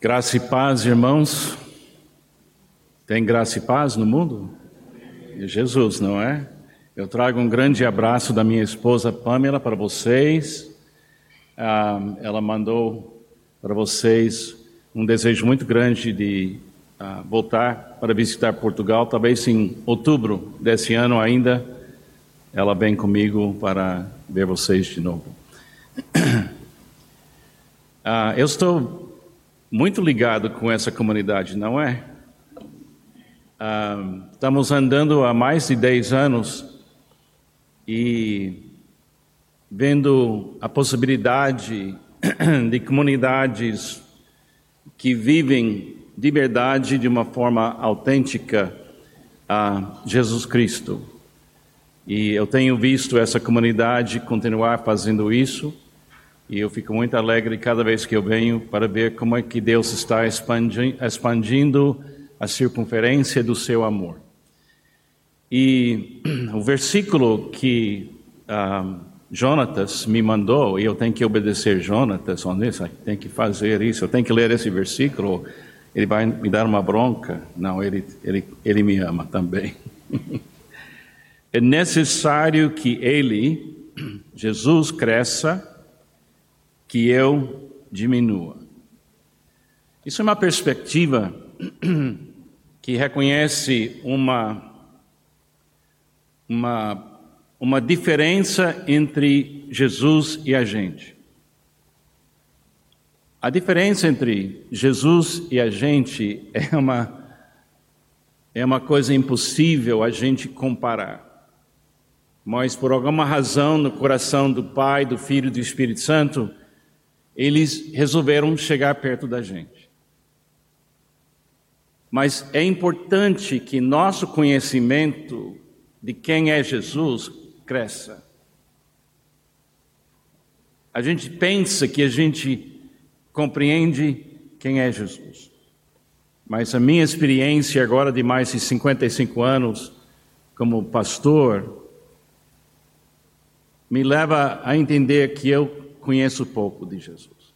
Graça e paz, irmãos. Tem graça e paz no mundo? É Jesus, não é? Eu trago um grande abraço da minha esposa Pamela para vocês. Ah, ela mandou para vocês um desejo muito grande de ah, voltar para visitar Portugal, talvez em outubro desse ano ainda. Ela vem comigo para ver vocês de novo. Ah, eu estou muito ligado com essa comunidade, não é? Ah, estamos andando há mais de 10 anos e vendo a possibilidade de comunidades que vivem de verdade, de uma forma autêntica, a Jesus Cristo. E eu tenho visto essa comunidade continuar fazendo isso. E eu fico muito alegre cada vez que eu venho para ver como é que Deus está expandindo a circunferência do seu amor. E o versículo que ah, Jonatas me mandou, e eu tenho que obedecer Jonatas, nisso, tenho que fazer isso, eu tenho que ler esse versículo, ele vai me dar uma bronca. Não, ele, ele, ele me ama também. é necessário que ele, Jesus, cresça que eu diminua. Isso é uma perspectiva que reconhece uma, uma, uma diferença entre Jesus e a gente. A diferença entre Jesus e a gente é uma, é uma coisa impossível a gente comparar. Mas por alguma razão no coração do Pai, do Filho e do Espírito Santo, eles resolveram chegar perto da gente. Mas é importante que nosso conhecimento de quem é Jesus cresça. A gente pensa que a gente compreende quem é Jesus. Mas a minha experiência agora de mais de 55 anos como pastor me leva a entender que eu conheço pouco de Jesus.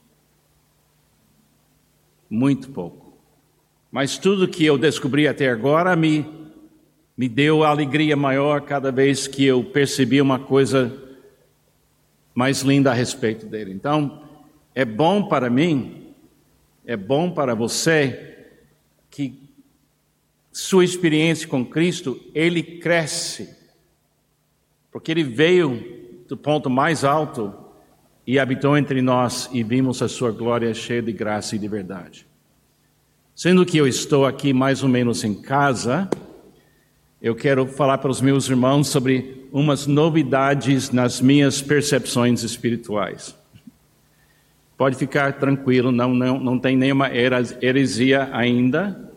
Muito pouco. Mas tudo que eu descobri até agora me, me deu alegria maior cada vez que eu percebi uma coisa mais linda a respeito dele. Então, é bom para mim, é bom para você que sua experiência com Cristo, ele cresce. Porque ele veio do ponto mais alto e habitou entre nós e vimos a sua glória cheia de graça e de verdade. Sendo que eu estou aqui mais ou menos em casa, eu quero falar para os meus irmãos sobre umas novidades nas minhas percepções espirituais. Pode ficar tranquilo, não, não, não tem nenhuma heresia ainda,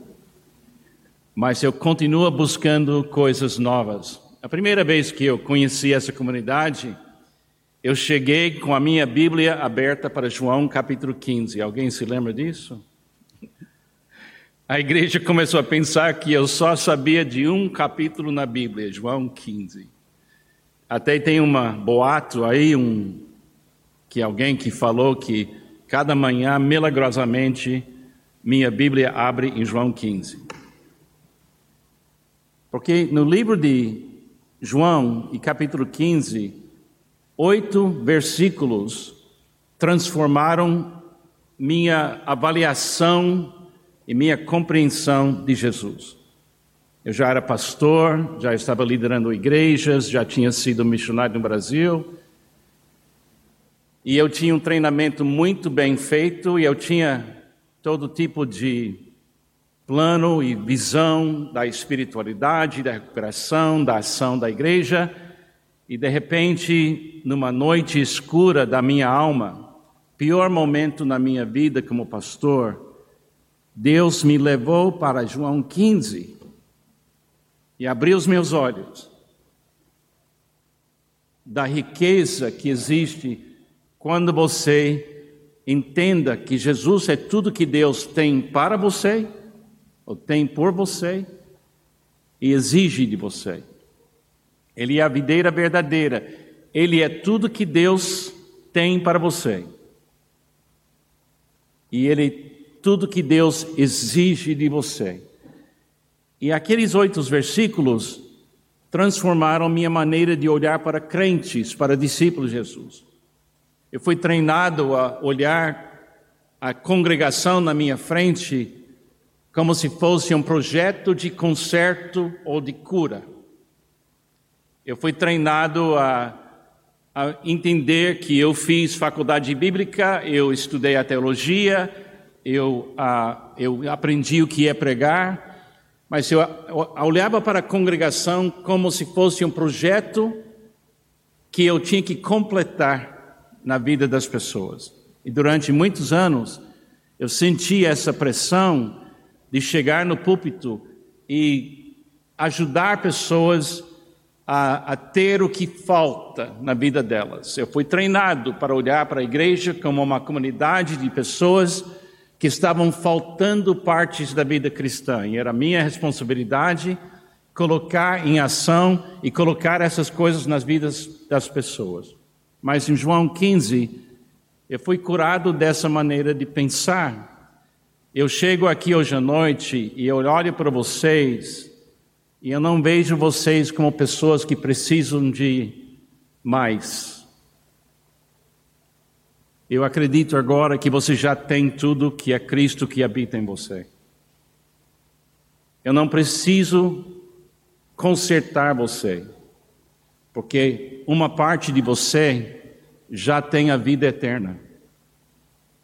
mas eu continuo buscando coisas novas. A primeira vez que eu conheci essa comunidade, eu cheguei com a minha Bíblia aberta para João capítulo 15. Alguém se lembra disso? A igreja começou a pensar que eu só sabia de um capítulo na Bíblia, João 15. Até tem uma boato aí, um que alguém que falou que cada manhã, milagrosamente, minha Bíblia abre em João 15. Porque no livro de João, e capítulo 15, Oito versículos transformaram minha avaliação e minha compreensão de Jesus. Eu já era pastor, já estava liderando igrejas, já tinha sido missionário no Brasil. E eu tinha um treinamento muito bem feito e eu tinha todo tipo de plano e visão da espiritualidade, da recuperação, da ação da igreja. E de repente, numa noite escura da minha alma, pior momento na minha vida como pastor, Deus me levou para João 15 e abriu os meus olhos da riqueza que existe quando você entenda que Jesus é tudo que Deus tem para você, ou tem por você, e exige de você. Ele é a videira verdadeira. Ele é tudo que Deus tem para você. E ele tudo que Deus exige de você. E aqueles oito versículos transformaram minha maneira de olhar para crentes, para discípulos de Jesus. Eu fui treinado a olhar a congregação na minha frente como se fosse um projeto de conserto ou de cura. Eu fui treinado a, a entender que eu fiz faculdade bíblica, eu estudei a teologia, eu, a, eu aprendi o que é pregar, mas eu olhava para a congregação como se fosse um projeto que eu tinha que completar na vida das pessoas. E durante muitos anos eu senti essa pressão de chegar no púlpito e ajudar pessoas a, a, ter o que falta na vida delas. Eu fui treinado para olhar para a igreja como uma comunidade de pessoas que estavam faltando partes da vida cristã, e era minha responsabilidade colocar em ação e colocar essas coisas nas vidas das pessoas. Mas em João 15, eu fui curado dessa maneira de pensar. Eu chego aqui hoje à noite e eu olho para vocês e eu não vejo vocês como pessoas que precisam de mais. Eu acredito agora que você já tem tudo que é Cristo que habita em você. Eu não preciso consertar você, porque uma parte de você já tem a vida eterna.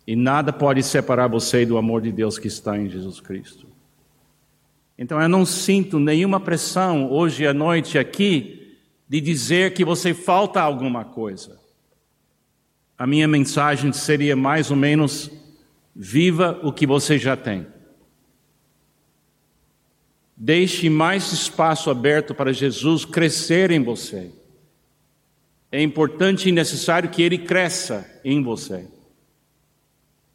E nada pode separar você do amor de Deus que está em Jesus Cristo. Então eu não sinto nenhuma pressão hoje à noite aqui de dizer que você falta alguma coisa a minha mensagem seria mais ou menos: viva o que você já tem. Deixe mais espaço aberto para Jesus crescer em você. É importante e necessário que ele cresça em você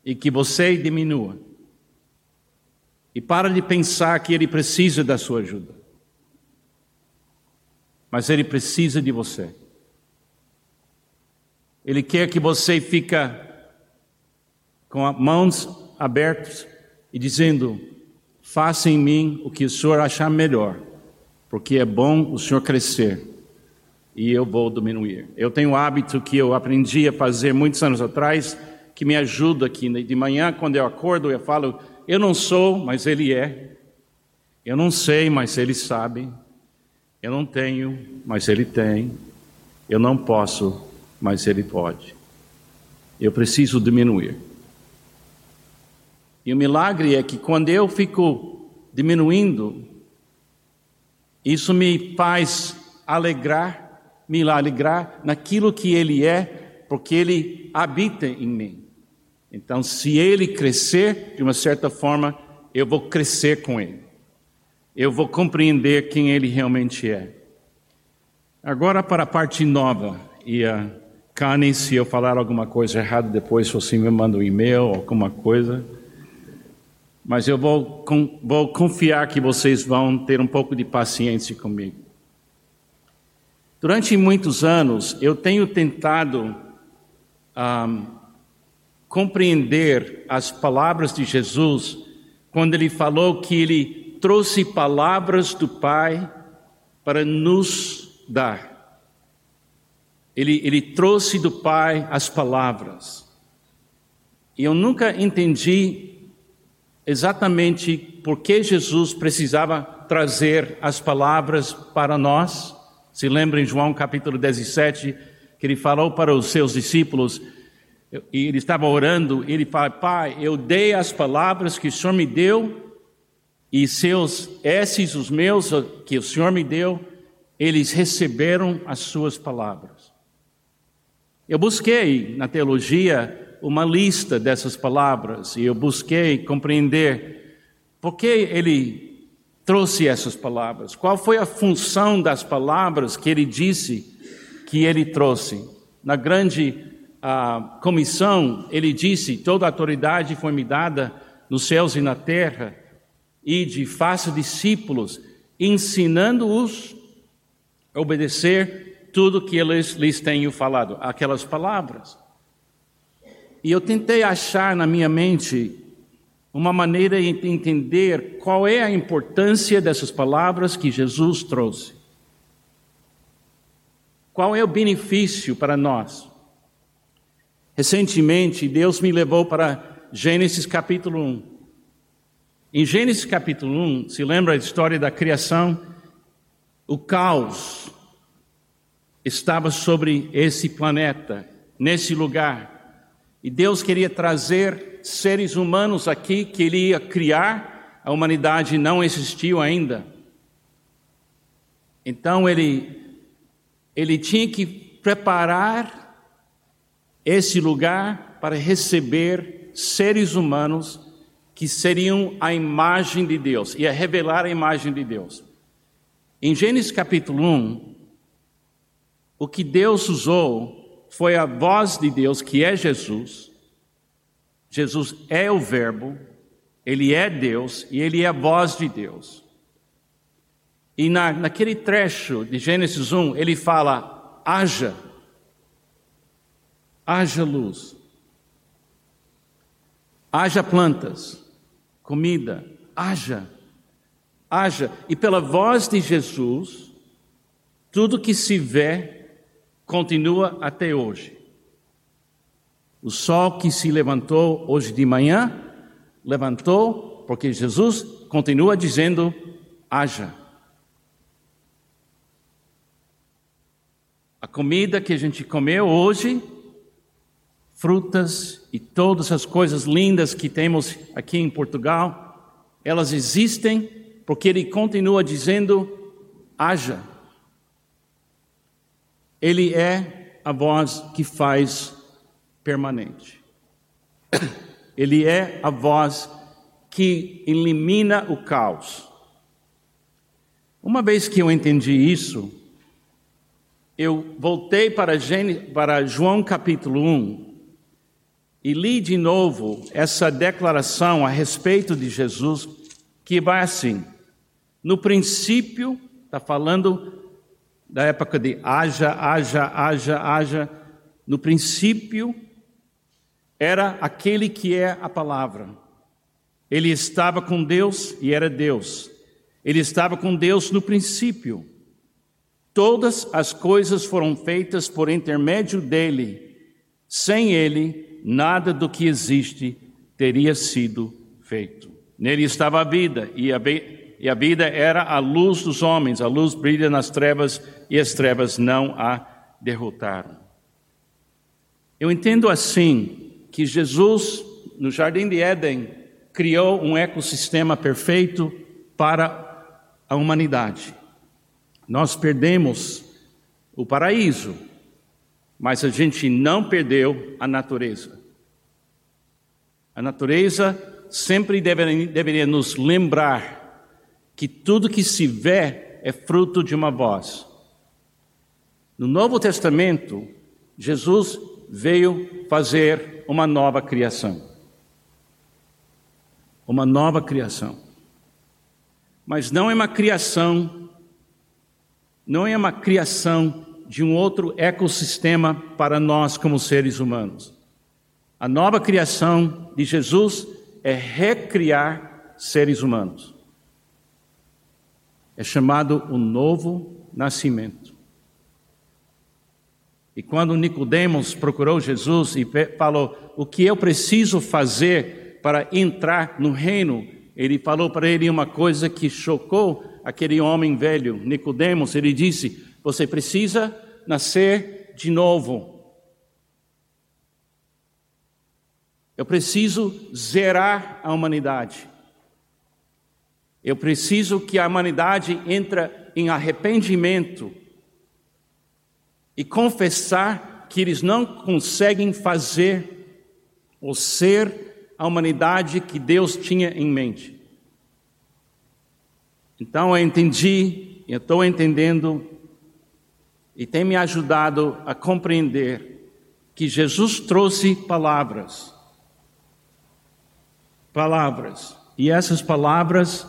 e que você diminua. E para de pensar que ele precisa da sua ajuda. Mas ele precisa de você. Ele quer que você fica com as mãos abertas e dizendo: faça em mim o que o Senhor achar melhor, porque é bom o Senhor crescer e eu vou diminuir. Eu tenho um hábito que eu aprendi a fazer muitos anos atrás, que me ajuda aqui. De manhã, quando eu acordo, eu falo: eu não sou, mas Ele é. Eu não sei, mas Ele sabe. Eu não tenho, mas Ele tem. Eu não posso, mas Ele pode. Eu preciso diminuir. E o milagre é que quando eu fico diminuindo, isso me faz alegrar, me alegrar naquilo que Ele é, porque Ele habita em mim. Então, se Ele crescer, de uma certa forma, eu vou crescer com Ele. Eu vou compreender quem Ele realmente é. Agora para a parte nova e a Cane, se eu falar alguma coisa errada depois, você me manda um e-mail alguma coisa. Mas eu vou, com, vou confiar que vocês vão ter um pouco de paciência comigo. Durante muitos anos, eu tenho tentado um, compreender as palavras de Jesus quando ele falou que ele trouxe palavras do Pai para nos dar. Ele, ele trouxe do Pai as palavras. E eu nunca entendi exatamente por que Jesus precisava trazer as palavras para nós. Se lembra em João capítulo 17, que ele falou para os seus discípulos, e ele estava orando, ele fala: Pai, eu dei as palavras que o Senhor me deu, e seus, esses, os meus, que o Senhor me deu, eles receberam as suas palavras. Eu busquei na teologia uma lista dessas palavras e eu busquei compreender por que ele trouxe essas palavras, qual foi a função das palavras que ele disse que ele trouxe. Na grande uh, comissão, ele disse: toda autoridade foi me dada nos céus e na terra, e de faça discípulos, ensinando-os a obedecer tudo que eles lhes tenho falado, aquelas palavras. E eu tentei achar na minha mente uma maneira de entender qual é a importância dessas palavras que Jesus trouxe. Qual é o benefício para nós? Recentemente, Deus me levou para Gênesis capítulo 1. Em Gênesis capítulo 1, se lembra a história da criação? O caos estava sobre esse planeta, nesse lugar. E Deus queria trazer seres humanos aqui que Ele ia criar, a humanidade não existiu ainda. Então Ele, ele tinha que preparar esse lugar para receber seres humanos que seriam a imagem de Deus, ia revelar a imagem de Deus. Em Gênesis capítulo 1, o que Deus usou foi a voz de Deus, que é Jesus. Jesus é o Verbo, ele é Deus e ele é a voz de Deus. E na, naquele trecho de Gênesis 1, ele fala: haja, haja luz, haja plantas, comida, haja haja. E pela voz de Jesus, tudo que se vê continua até hoje. O sol que se levantou hoje de manhã, levantou porque Jesus continua dizendo: haja. A comida que a gente comeu hoje, frutas e todas as coisas lindas que temos aqui em Portugal, elas existem porque ele continua dizendo: haja. Ele é a voz que faz permanente. Ele é a voz que elimina o caos. Uma vez que eu entendi isso, eu voltei para, João capítulo 1 e li de novo essa declaração a respeito de Jesus, que vai assim: no princípio, está falando da época de haja, haja, haja, haja. No princípio, era aquele que é a palavra. Ele estava com Deus e era Deus. Ele estava com Deus no princípio. Todas as coisas foram feitas por intermédio dele. Sem ele, nada do que existe teria sido feito. Nele estava a vida, e a, e a vida era a luz dos homens. A luz brilha nas trevas e as trevas não a derrotaram. Eu entendo assim que Jesus, no Jardim de Éden, criou um ecossistema perfeito para a humanidade. Nós perdemos o paraíso, mas a gente não perdeu a natureza. A natureza sempre deveria, nos lembrar que tudo que se vê é fruto de uma voz. No Novo Testamento, Jesus veio fazer uma nova criação. Uma nova criação. Mas não é uma criação, não é uma criação de um outro ecossistema para nós como seres humanos. A nova criação de Jesus é recriar seres humanos é chamado o novo nascimento. E quando Nicodemos procurou Jesus e falou: "O que eu preciso fazer para entrar no reino?", ele falou para ele uma coisa que chocou aquele homem velho, Nicodemos. Ele disse: "Você precisa nascer de novo. Eu preciso zerar a humanidade. Eu preciso que a humanidade entre em arrependimento e confessar que eles não conseguem fazer ou ser a humanidade que Deus tinha em mente. Então eu entendi, eu estou entendendo e tem me ajudado a compreender que Jesus trouxe palavras. Palavras. E essas palavras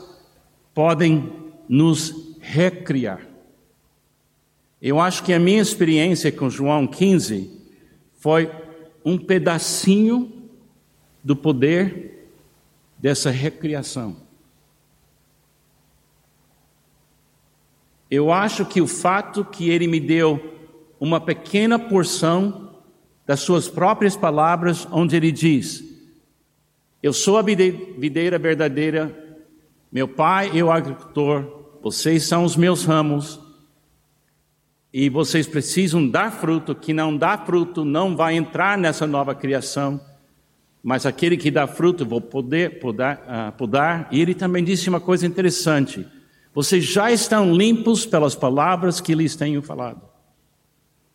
podem nos recriar. Eu acho que a minha experiência com João 15 foi um pedacinho do poder dessa recriação. Eu acho que o fato que ele me deu uma pequena porção das suas próprias palavras, onde ele diz: Eu sou a videira verdadeira, meu pai é o agricultor, vocês são os meus ramos, e vocês precisam dar fruto, que não dá fruto não vai entrar nessa nova criação, mas aquele que dá fruto vou poder podar, uh, podar. E ele também disse uma coisa interessante: vocês já estão limpos pelas palavras que lhes tenho falado.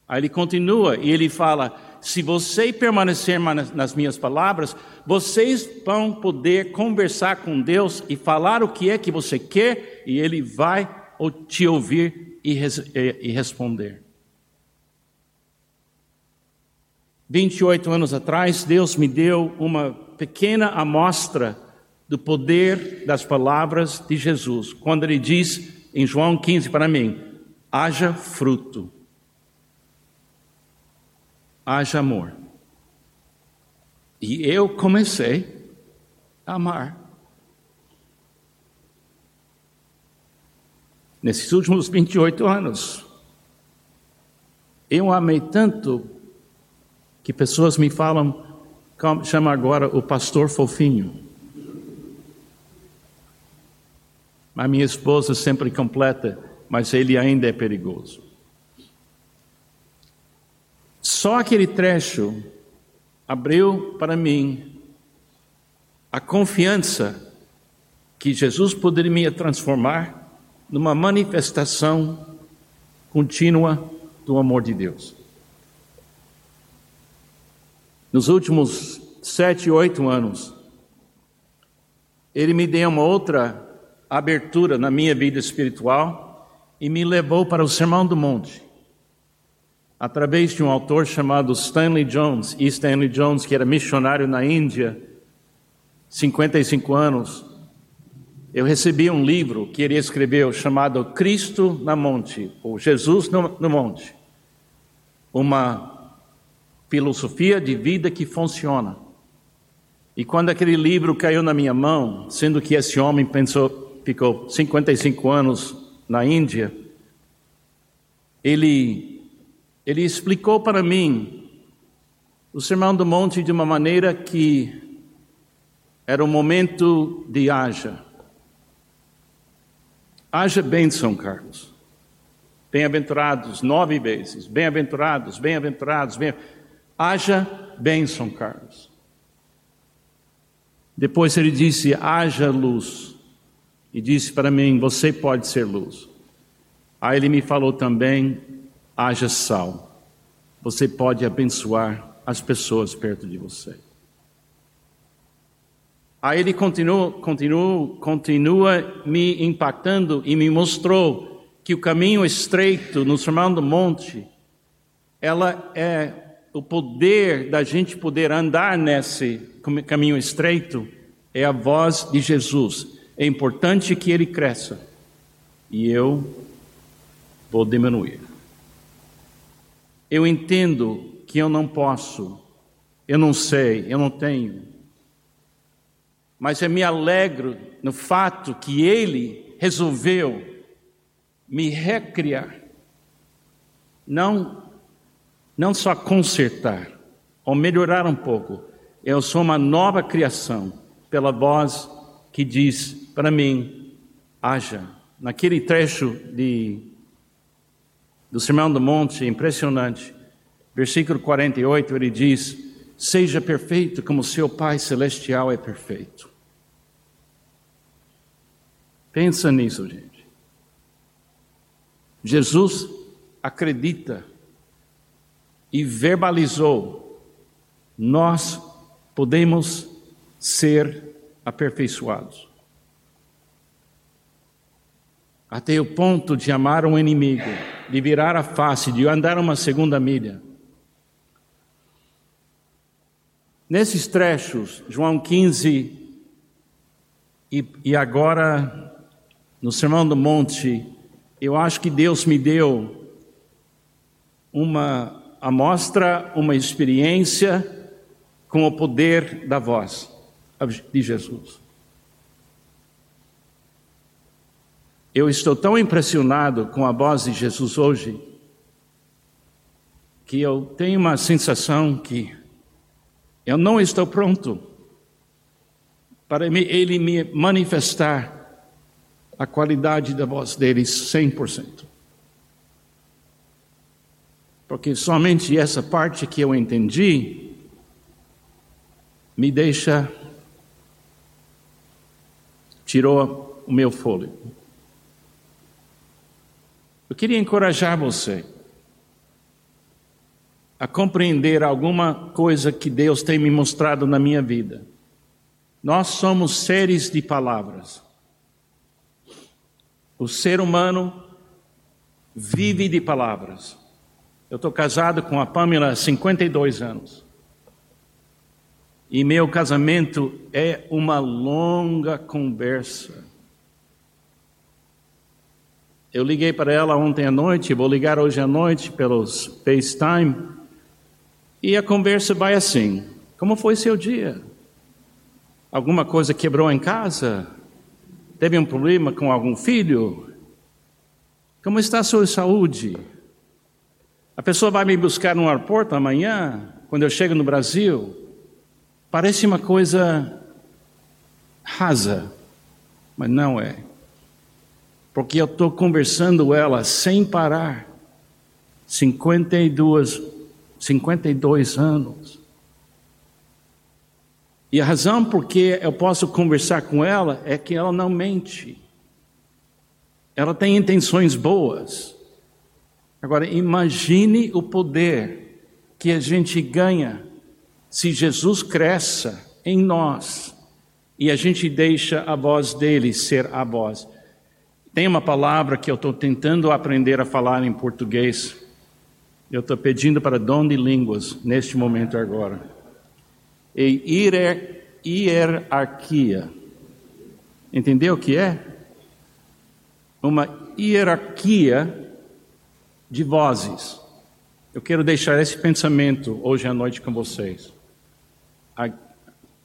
Aí ele continua e ele fala: se você permanecer nas minhas palavras, vocês vão poder conversar com Deus e falar o que é que você quer, e Ele vai te ouvir e, e responder. 28 anos atrás, Deus me deu uma pequena amostra do poder das palavras de Jesus, quando Ele diz em João 15 para mim: haja fruto haja amor. E eu comecei a amar. Nesses últimos 28 anos, eu amei tanto que pessoas me falam, chama agora o pastor fofinho. A minha esposa sempre completa, mas ele ainda é perigoso. Só aquele trecho abriu para mim a confiança que Jesus poderia me transformar numa manifestação contínua do amor de Deus. Nos últimos sete, oito anos, Ele me deu uma outra abertura na minha vida espiritual e me levou para o Sermão do Monte através de um autor chamado Stanley Jones, e Stanley Jones, que era missionário na Índia, 55 anos, eu recebi um livro que ele escreveu chamado Cristo na Monte, ou Jesus no, no Monte. Uma filosofia de vida que funciona. E quando aquele livro caiu na minha mão, sendo que esse homem pensou, ficou 55 anos na Índia, ele ele explicou para mim o Sermão do Monte de uma maneira que era o momento de haja. Haja bênção, Carlos. Bem-aventurados nove vezes. Bem-aventurados, bem-aventurados, bem Haja bênção, Carlos. Depois ele disse: haja luz. E disse para mim: você pode ser luz. Aí ele me falou também: haja sal. Você pode abençoar as pessoas perto de você. Aí ele continua, continua, continua me impactando e me mostrou que o caminho estreito no Sermão do Monte, ela é o poder da gente poder andar nesse caminho estreito, é a voz de Jesus. É importante que ele cresça e eu vou diminuir. Eu entendo que eu não posso, eu não sei, eu não tenho. Mas eu me alegro no fato que Ele resolveu me recriar. Não, não só consertar, ou melhorar um pouco. Eu sou uma nova criação pela voz que diz para mim: haja. Naquele trecho de do Sermão do Monte, impressionante. Versículo 48, ele diz: Seja perfeito como seu Pai Celestial é perfeito. Pensa nisso, gente. Jesus acredita e verbalizou: nós podemos ser aperfeiçoados até o ponto de amar um inimigo, de virar a face, de andar uma segunda milha. Nesses trechos, João 15 e, e agora no Sermão do Monte, eu acho que Deus me deu uma amostra, uma experiência com o poder da voz de Jesus. Eu estou tão impressionado com a voz de Jesus hoje que eu tenho uma sensação que eu não estou pronto para ele me manifestar a qualidade da voz dele 100%. Porque somente essa parte que eu entendi me deixa tirou o meu fôlego. Eu queria encorajar você a compreender alguma coisa que Deus tem me mostrado na minha vida. Nós somos seres de palavras. O ser humano vive de palavras. Eu estou casado com a Pamela há 52 anos. E meu casamento é uma longa conversa. Eu liguei para ela ontem à noite, vou ligar hoje à noite pelos FaceTime. E a conversa vai assim: Como foi seu dia? Alguma coisa quebrou em casa? Teve um problema com algum filho? Como está a sua saúde? A pessoa vai me buscar no aeroporto amanhã, quando eu chego no Brasil. Parece uma coisa rasa, mas não é. Porque eu estou conversando ela sem parar. 52 52 anos. E a razão por que eu posso conversar com ela é que ela não mente. Ela tem intenções boas. Agora, imagine o poder que a gente ganha se Jesus cresça em nós e a gente deixa a voz dele ser a voz. Tem uma palavra que eu estou tentando aprender a falar em português, eu estou pedindo para dom de línguas neste momento agora. E hierarquia. Entendeu o que é? Uma hierarquia de vozes. Eu quero deixar esse pensamento hoje à noite com vocês.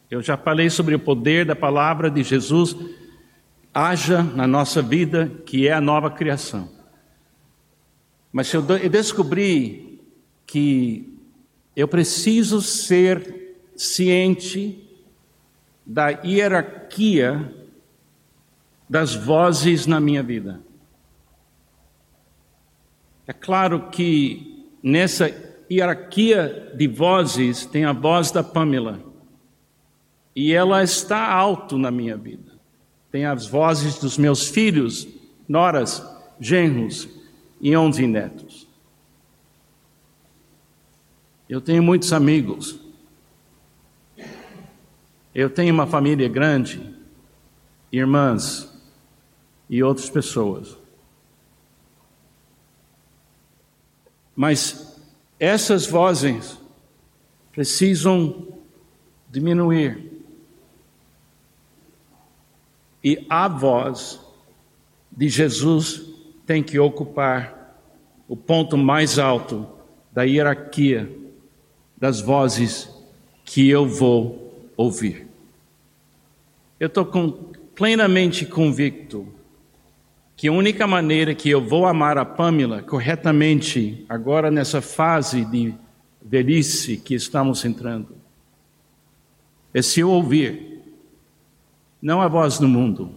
Eu já falei sobre o poder da palavra de Jesus. Haja na nossa vida, que é a nova criação. Mas eu descobri que eu preciso ser ciente da hierarquia das vozes na minha vida. É claro que nessa hierarquia de vozes tem a voz da Pamela. E ela está alto na minha vida. Tem as vozes dos meus filhos, noras, genros, e onze netos. Eu tenho muitos amigos. Eu tenho uma família grande, irmãs e outras pessoas. Mas essas vozes precisam diminuir. E a voz de Jesus tem que ocupar o ponto mais alto da hierarquia das vozes que eu vou ouvir. Eu estou plenamente convicto que a única maneira que eu vou amar a Pamela corretamente, agora nessa fase de velhice que estamos entrando, é se eu ouvir não a voz do mundo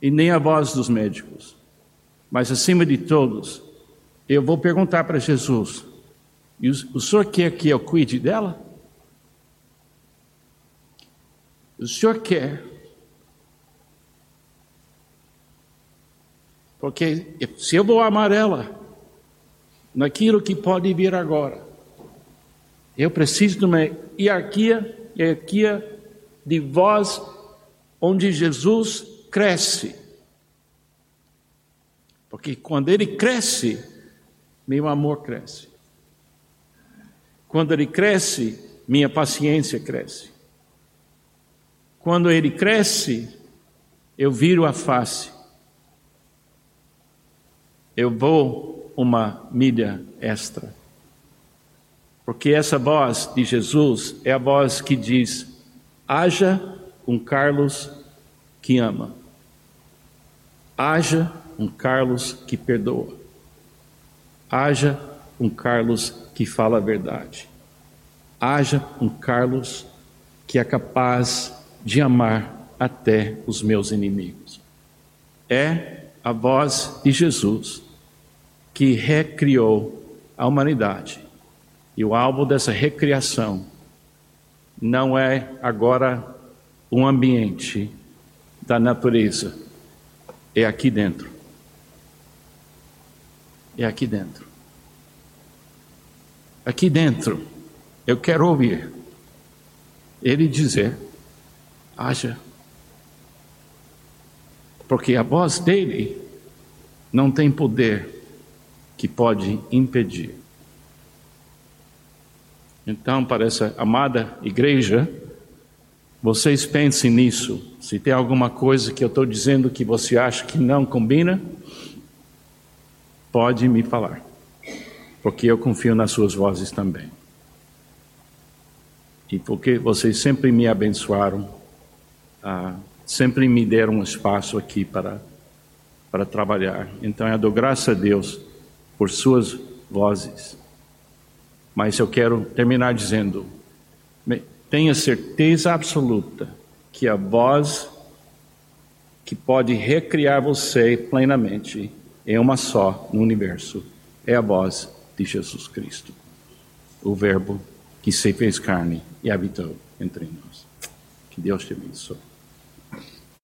e nem a voz dos médicos, mas acima de todos, eu vou perguntar para Jesus: o senhor quer que eu cuide dela? O senhor quer? Porque se eu vou amar ela, naquilo que pode vir agora, eu preciso de uma hierarquia, hierarquia de voz onde Jesus cresce porque quando ele cresce, meu amor cresce. Quando ele cresce, minha paciência cresce. Quando ele cresce, eu viro a face. Eu vou uma milha extra. Porque essa voz de Jesus é a voz que diz: haja um Carlos que ama. Haja um Carlos que perdoa. Haja um Carlos que fala a verdade. Haja um Carlos que é capaz de amar até os meus inimigos. É a voz de Jesus que recriou a humanidade. E o alvo dessa recriação não é agora um ambiente da natureza, é aqui dentro. É aqui dentro. Aqui dentro, eu quero ouvir ele dizer: haja. Porque a voz dele não tem poder que pode impedir. Então, para essa amada igreja, vocês pensem nisso. Se tem alguma coisa que eu estou dizendo que você acha que não combina, pode me falar, porque eu confio nas suas vozes também. E porque vocês sempre me abençoaram, ah, sempre me deram um espaço aqui para, para trabalhar. Então eu dou graças a Deus por suas vozes. Mas eu quero terminar dizendo: tenha certeza absoluta que a voz que pode recriar você plenamente é uma só no universo é a voz de Jesus Cristo, o Verbo que se fez carne e habitou entre nós. Que Deus te abençoe.